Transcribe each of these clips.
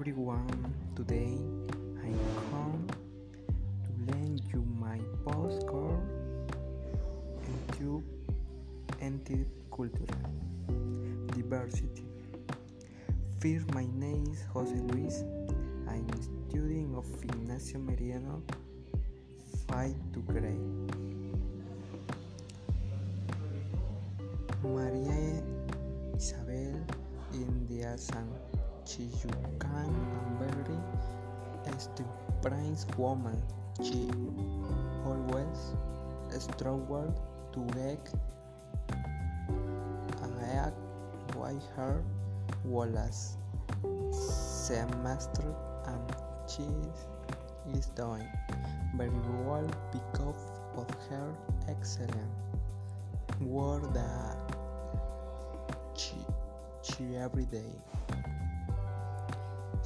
everyone. Today I come to lend you my postcard and to anti culture diversity. First, my name is Jose Luis. I'm a student of Ignacio Meriano, Fight to grade. Maria Isabel India San. Chiyukan very experienced woman. She always struggled to get a why her was semester and she is doing very well because of her excellent work that she, she every day.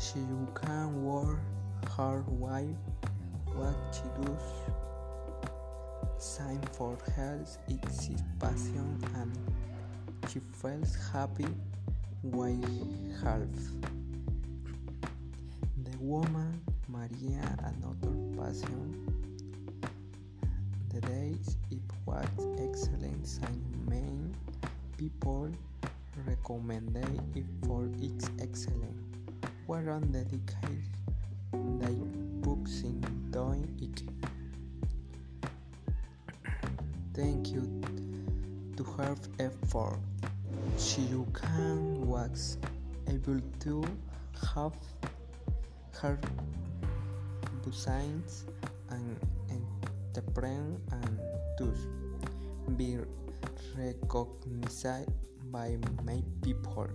She can work hard while what she does sign for health is passion and she feels happy while half. The woman Maria another passion. The days it was excellent sign main people recommended it for its excellent. Whereon dedicated they books in doing it. Thank you to her effort. Shiyukan was able to have her designs and entrepreneur and thus be recognized by many people.